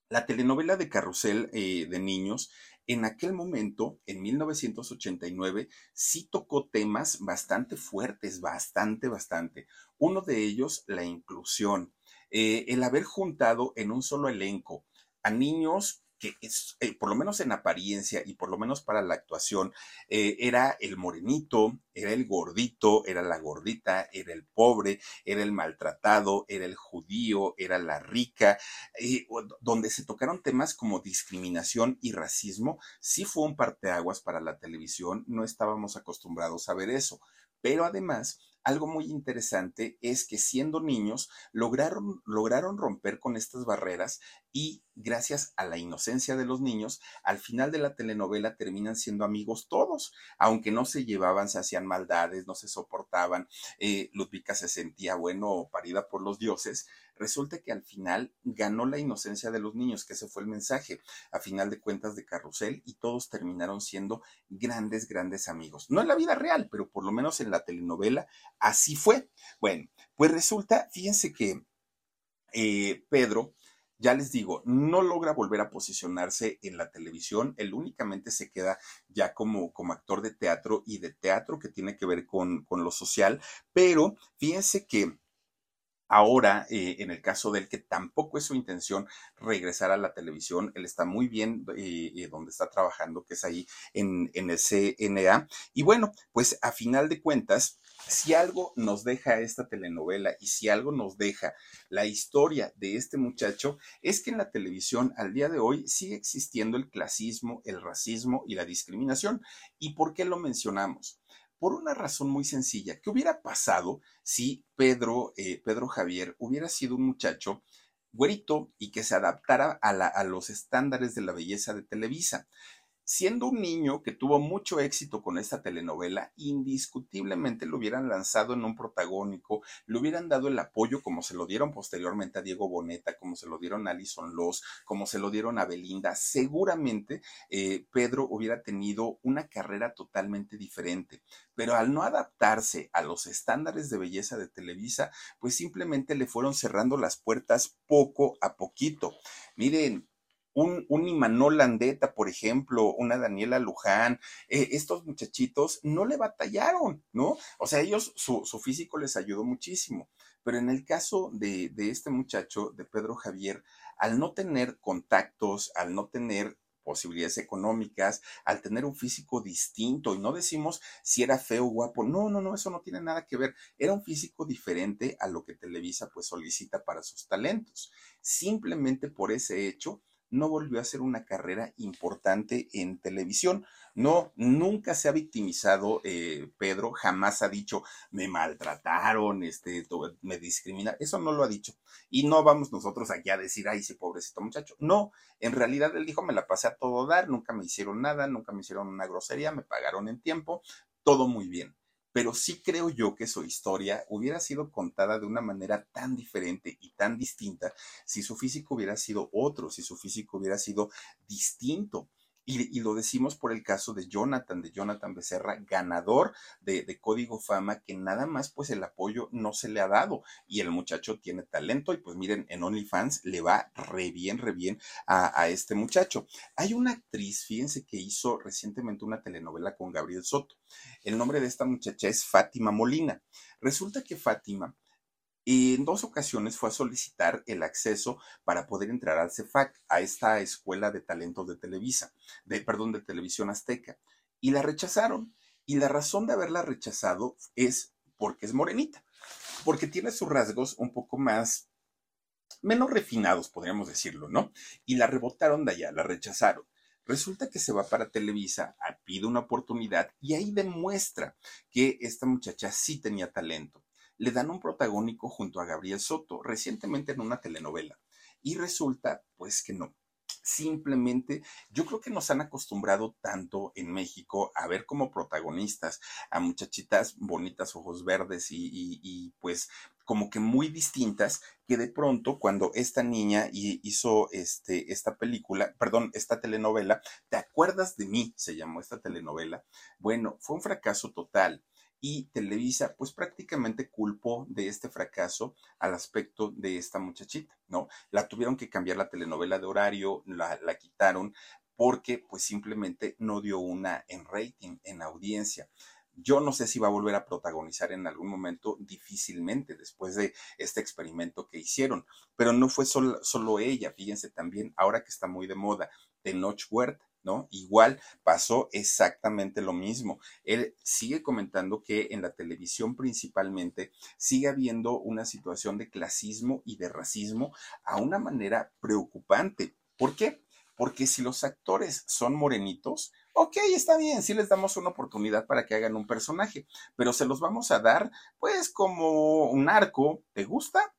la telenovela de Carrusel eh, de Niños en aquel momento, en 1989, sí tocó temas bastante fuertes, bastante, bastante. Uno de ellos, la inclusión, eh, el haber juntado en un solo elenco a niños que es, eh, por lo menos en apariencia y por lo menos para la actuación, eh, era el morenito, era el gordito, era la gordita, era el pobre, era el maltratado, era el judío, era la rica, eh, donde se tocaron temas como discriminación y racismo, sí fue un parteaguas para la televisión, no estábamos acostumbrados a ver eso, pero además algo muy interesante es que siendo niños lograron, lograron romper con estas barreras y gracias a la inocencia de los niños, al final de la telenovela terminan siendo amigos todos, aunque no se llevaban, se hacían maldades, no se soportaban, eh, Ludvika se sentía bueno parida por los dioses, resulta que al final ganó la inocencia de los niños, que ese fue el mensaje, a final de cuentas de Carrusel, y todos terminaron siendo grandes, grandes amigos. No en la vida real, pero por lo menos en la telenovela así fue. Bueno, pues resulta, fíjense que eh, Pedro, ya les digo, no logra volver a posicionarse en la televisión, él únicamente se queda ya como, como actor de teatro y de teatro que tiene que ver con, con lo social, pero fíjense que Ahora, eh, en el caso de él, que tampoco es su intención regresar a la televisión, él está muy bien eh, eh, donde está trabajando, que es ahí en, en el CNA. Y bueno, pues a final de cuentas, si algo nos deja esta telenovela y si algo nos deja la historia de este muchacho, es que en la televisión al día de hoy sigue existiendo el clasismo, el racismo y la discriminación. ¿Y por qué lo mencionamos? Por una razón muy sencilla. ¿Qué hubiera pasado si Pedro, eh, Pedro Javier hubiera sido un muchacho güerito y que se adaptara a, a los estándares de la belleza de Televisa? Siendo un niño que tuvo mucho éxito con esta telenovela, indiscutiblemente lo hubieran lanzado en un protagónico, le hubieran dado el apoyo como se lo dieron posteriormente a Diego Boneta, como se lo dieron a Alison Loss, como se lo dieron a Belinda. Seguramente eh, Pedro hubiera tenido una carrera totalmente diferente, pero al no adaptarse a los estándares de belleza de Televisa, pues simplemente le fueron cerrando las puertas poco a poquito. Miren, un, un Imanol Landeta, por ejemplo, una Daniela Luján, eh, estos muchachitos no le batallaron, ¿no? O sea, ellos, su, su físico les ayudó muchísimo. Pero en el caso de, de este muchacho, de Pedro Javier, al no tener contactos, al no tener posibilidades económicas, al tener un físico distinto, y no decimos si era feo o guapo, no, no, no, eso no tiene nada que ver, era un físico diferente a lo que Televisa pues solicita para sus talentos. Simplemente por ese hecho, no volvió a hacer una carrera importante en televisión. No, nunca se ha victimizado eh, Pedro, jamás ha dicho me maltrataron, este, me discriminaron, eso no lo ha dicho. Y no vamos nosotros aquí a decir, ay, sí, pobrecito muchacho. No, en realidad él dijo, me la pasé a todo dar, nunca me hicieron nada, nunca me hicieron una grosería, me pagaron en tiempo, todo muy bien pero sí creo yo que su historia hubiera sido contada de una manera tan diferente y tan distinta si su físico hubiera sido otro, si su físico hubiera sido distinto. Y, lo decimos por el caso de Jonathan, de Jonathan Becerra, ganador de, Código Fama, que nada más pues el apoyo no se le ha dado. Y el muchacho tiene talento y pues miren, en OnlyFans le va re bien, re bien a, a este muchacho. Hay una actriz, fíjense, que hizo recientemente una telenovela con Gabriel Soto. El nombre de esta muchacha es Fátima Molina. Resulta que Fátima y en dos ocasiones fue a solicitar el acceso para poder entrar al CEFAC, a esta escuela de talentos de Televisa, de, perdón, de Televisión Azteca, y la rechazaron. Y la razón de haberla rechazado es porque es morenita. porque tiene sus rasgos un poco más menos refinados, podríamos decirlo, ¿no? Y la rebotaron de allá, la rechazaron. Resulta que se va para Televisa, pide una oportunidad y ahí demuestra que esta muchacha sí tenía talento. Le dan un protagónico junto a Gabriel Soto, recientemente en una telenovela. Y resulta, pues que no, simplemente yo creo que nos han acostumbrado tanto en México a ver como protagonistas a muchachitas bonitas, ojos verdes y, pues como que muy distintas que de pronto cuando esta niña hizo este, esta película, perdón, esta telenovela, ¿te acuerdas de mí? Se llamó esta telenovela. Bueno, fue un fracaso total y Televisa pues prácticamente culpó de este fracaso al aspecto de esta muchachita, ¿no? La tuvieron que cambiar la telenovela de horario, la, la quitaron porque pues simplemente no dio una en rating, en audiencia. Yo no sé si va a volver a protagonizar en algún momento, difícilmente, después de este experimento que hicieron. Pero no fue solo, solo ella, fíjense también, ahora que está muy de moda, Tenoch Huerta ¿no? Igual pasó exactamente lo mismo. Él sigue comentando que en la televisión principalmente sigue habiendo una situación de clasismo y de racismo a una manera preocupante. ¿Por qué? Porque si los actores son morenitos, ok, está bien, sí les damos una oportunidad para que hagan un personaje, pero se los vamos a dar pues como un arco, ¿te gusta?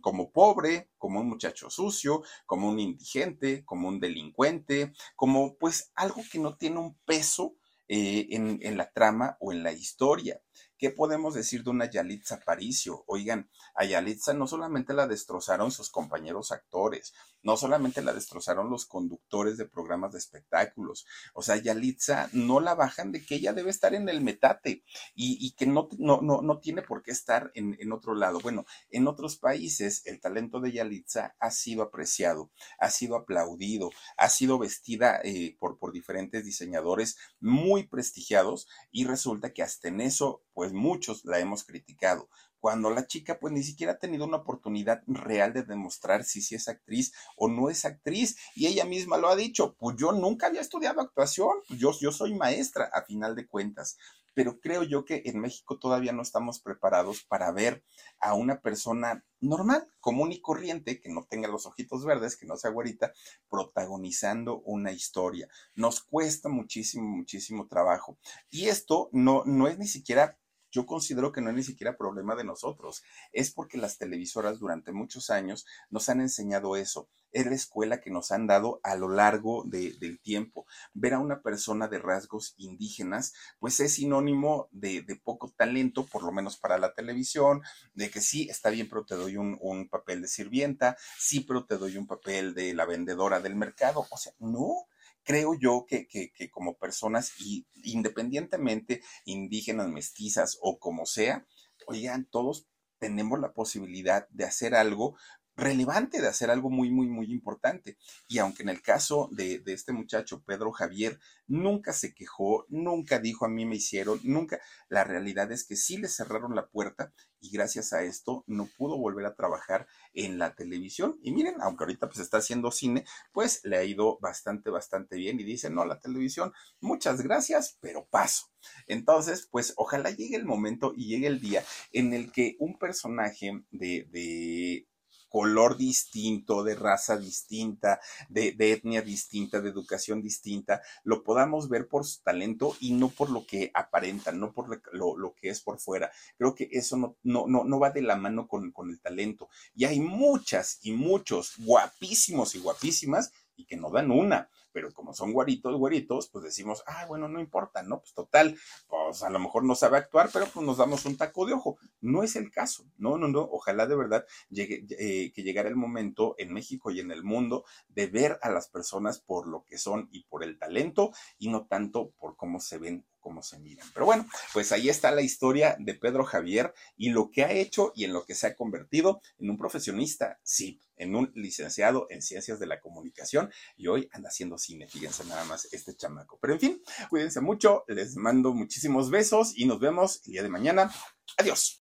Como pobre, como un muchacho sucio, como un indigente, como un delincuente, como pues algo que no tiene un peso eh, en, en, la trama o en la historia. ¿Qué podemos decir de una Yalitza Aparicio? Oigan, a Yalitza no solamente la destrozaron sus compañeros actores, no solamente la destrozaron los conductores de programas de espectáculos, o sea, Yalitza no la bajan de que ella debe estar en el metate y, que no, no, no, no, tiene por qué estar en, en, otro lado. Bueno, en otros países el talento de Yalitza ha sido apreciado, ha sido aplaudido, ha sido vestida eh, por, por diferentes diseñadores muy prestigiados y resulta que hasta en eso, pues muchos la hemos criticado, cuando la chica pues ni siquiera ha tenido una oportunidad real de demostrar si, si es actriz o no es actriz. Y ella misma lo ha dicho, pues yo nunca había estudiado actuación, pues, yo, yo soy maestra a final de cuentas. Pero creo yo que en México todavía no estamos preparados para ver a una persona normal, común y corriente, que no tenga los ojitos verdes, que no sea güerita, protagonizando una historia. Nos cuesta muchísimo, muchísimo trabajo. Y esto no, no es ni siquiera yo considero que no es ni siquiera problema de nosotros, es porque las televisoras durante muchos años nos han enseñado eso. Es la escuela que nos han dado a lo largo del tiempo. Ver a una persona de rasgos indígenas, pues es sinónimo de, poco talento, por lo menos para la televisión, de que sí, está bien, pero te doy un, un papel de sirvienta, sí, pero te doy un papel de la vendedora del mercado. O sea, no, creo yo que, que, que como personas, y independientemente indígenas, mestizas o como sea, oigan, todos tenemos la posibilidad de hacer algo relevante, de hacer algo muy, muy, muy importante. Y aunque en el caso de, de, este muchacho, Pedro Javier, nunca se quejó, nunca dijo a mí me hicieron, nunca, la realidad es que sí le cerraron la puerta y gracias a esto no pudo volver a trabajar en la televisión. Y miren, aunque ahorita pues está haciendo cine, pues le ha ido bastante, bastante bien y dice, no, la televisión, muchas gracias, pero paso. Entonces, pues ojalá llegue el momento y llegue el día en el que un personaje de, de color distinto, de raza distinta, de, etnia distinta, de educación distinta, lo podamos ver por su talento y no por lo que aparenta, no por lo, que es por fuera. Creo que eso no, no, no, va de la mano con, con el talento. Y hay muchas y muchos guapísimos y guapísimas y que no dan una pero como son guaritos, güeritos, pues decimos, ah, bueno, no importa, ¿no? Pues total, pues a lo mejor no sabe actuar, pero pues nos damos un taco de ojo. No es el caso, no, no, no, ojalá de verdad llegue, eh, que llegara el momento en México y en el mundo de ver a las personas por lo que son y por el talento y no tanto por cómo se ven cómo se miran. Pero bueno, pues ahí está la historia de Pedro Javier y lo que ha hecho y en lo que se ha convertido en un profesionista, sí, en un licenciado en ciencias de la comunicación y hoy anda haciendo cine, fíjense nada más este chamaco. Pero en fin, cuídense mucho, les mando muchísimos besos y nos vemos el día de mañana. Adiós.